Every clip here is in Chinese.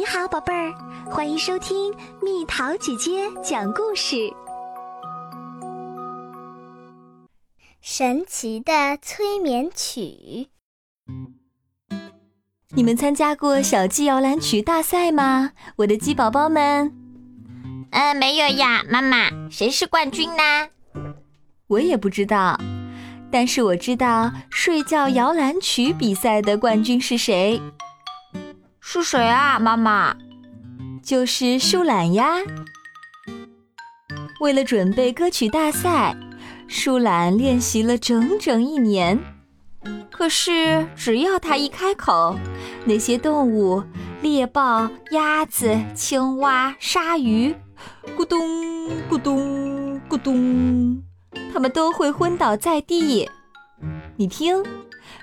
你好，宝贝儿，欢迎收听蜜桃姐姐讲故事。神奇的催眠曲。你们参加过小鸡摇篮曲大赛吗？我的鸡宝宝们？嗯，没有呀，妈妈。谁是冠军呢？我也不知道，但是我知道睡觉摇篮曲比赛的冠军是谁。是谁啊，妈妈？就是树懒呀。为了准备歌曲大赛，树懒练习了整整一年。可是，只要他一开口，那些动物——猎豹、鸭子、青蛙、鲨鱼，咕咚咕咚咕咚，它们都会昏倒在地。你听，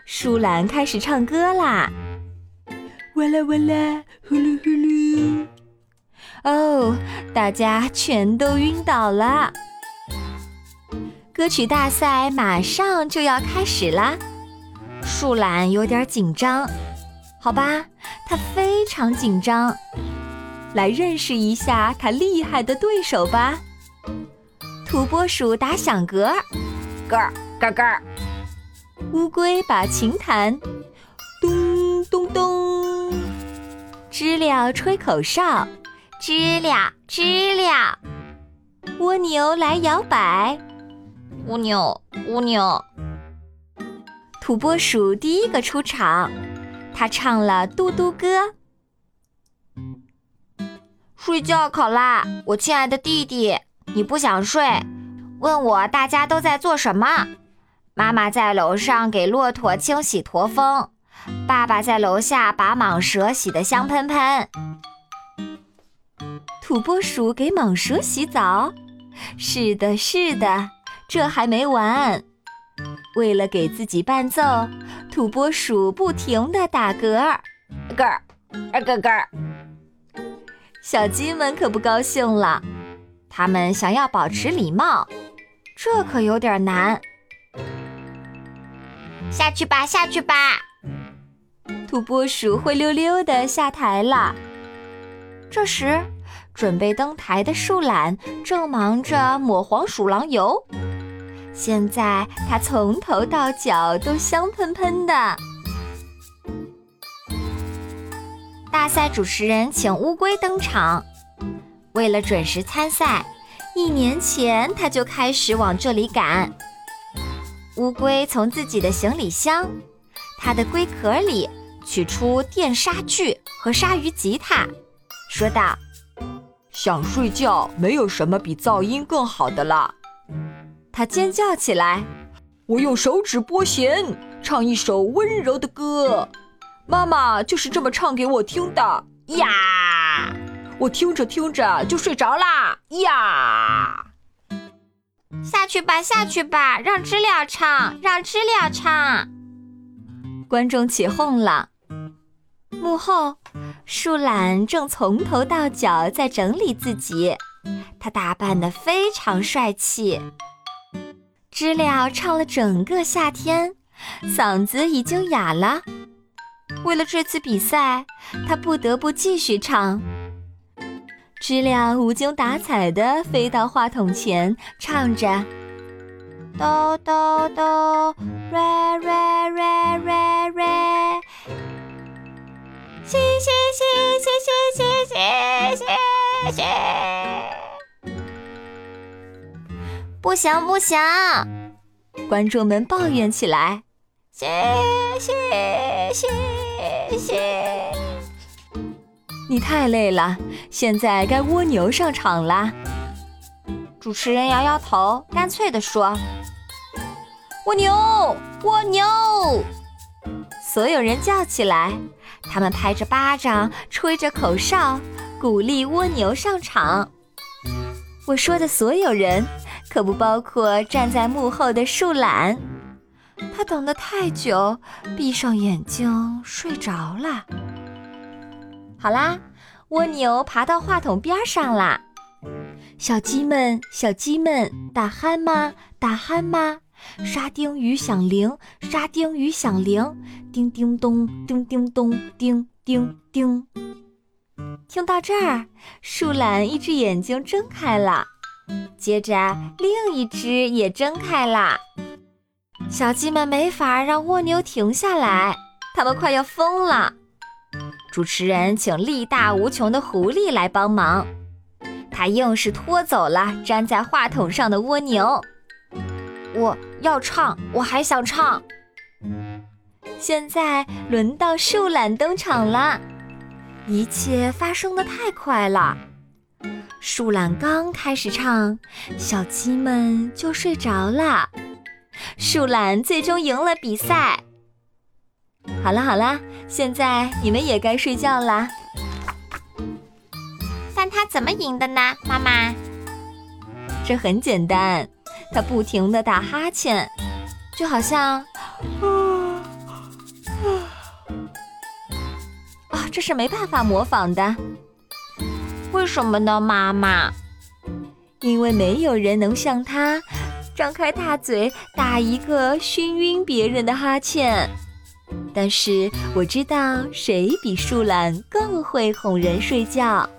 树懒开始唱歌啦。哇啦哇啦，呼噜呼噜！哦，大家全都晕倒了。歌曲大赛马上就要开始啦，树懒有点紧张，好吧，他非常紧张。来认识一下他厉害的对手吧。土拨鼠打响嗝，咯咯咯。乌龟把琴弹，知了吹口哨，知了知了。蜗牛来摇摆，蜗牛蜗牛。土拨鼠第一个出场，它唱了嘟嘟歌。睡觉考拉，我亲爱的弟弟，你不想睡？问我大家都在做什么？妈妈在楼上给骆驼清洗驼峰。爸爸在楼下把蟒蛇洗得香喷喷。土拨鼠给蟒蛇洗澡。是的，是的，这还没完。为了给自己伴奏，土拨鼠不停地打嗝，儿，嗝儿，二嗝儿。小鸡们可不高兴了，他们想要保持礼貌，这可有点难。下去吧，下去吧。土拨鼠灰溜溜地下台了。这时，准备登台的树懒正忙着抹黄鼠狼油。现在它从头到脚都香喷喷的。大赛主持人请乌龟登场。为了准时参赛，一年前他就开始往这里赶。乌龟从自己的行李箱，它的龟壳里。取出电沙锯和鲨鱼吉他，说道：“想睡觉，没有什么比噪音更好的了。”他尖叫起来：“我用手指拨弦，唱一首温柔的歌。妈妈就是这么唱给我听的呀！我听着听着就睡着啦呀！”下去吧，下去吧，让知了唱，让知了唱。观众起哄了。幕后，树懒正从头到脚在整理自己，他打扮得非常帅气。知了唱了整个夏天，嗓子已经哑了。为了这次比赛，他不得不继续唱。知了无精打采地飞到话筒前，唱着：哆哆哆，瑞瑞瑞瑞瑞。谢谢谢谢谢谢谢谢谢！不行不行！观众们抱怨起来。谢谢谢谢！你太累了，现在该蜗牛上场啦。主持人摇摇头，干脆地说：“蜗牛，蜗牛！”所有人叫起来。他们拍着巴掌，吹着口哨，鼓励蜗牛上场。我说的所有人，可不包括站在幕后的树懒。他等得太久，闭上眼睛睡着了。好啦，蜗牛爬到话筒边上啦。小鸡们，小鸡们，打鼾吗？打鼾吗？沙丁鱼响铃，沙丁鱼响铃，叮叮咚，叮叮咚，叮叮叮。听到这儿，树懒一只眼睛睁开了，接着另一只也睁开了。小鸡们没法让蜗牛停下来，它们快要疯了。主持人请力大无穷的狐狸来帮忙，他硬是拖走了粘在话筒上的蜗牛。我要唱，我还想唱。现在轮到树懒登场了，一切发生的太快了。树懒刚开始唱，小鸡们就睡着了。树懒最终赢了比赛。好了好了，现在你们也该睡觉啦。但他怎么赢的呢，妈妈？这很简单，他不停地打哈欠，就好像。啊，这是没办法模仿的。为什么呢，妈妈？因为没有人能像他，张开大嘴打一个熏晕别人的哈欠。但是我知道谁比树懒更会哄人睡觉。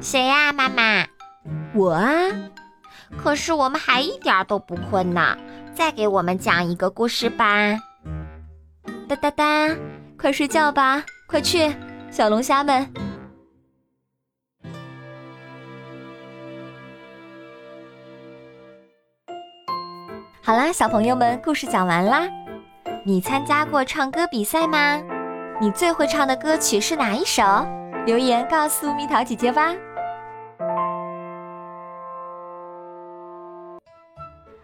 谁呀，妈妈？我啊。可是我们还一点都不困呢。再给我们讲一个故事吧。哒哒哒，快睡觉吧，快去，小龙虾们。好啦，小朋友们，故事讲完啦。你参加过唱歌比赛吗？你最会唱的歌曲是哪一首？留言告诉蜜桃姐姐吧。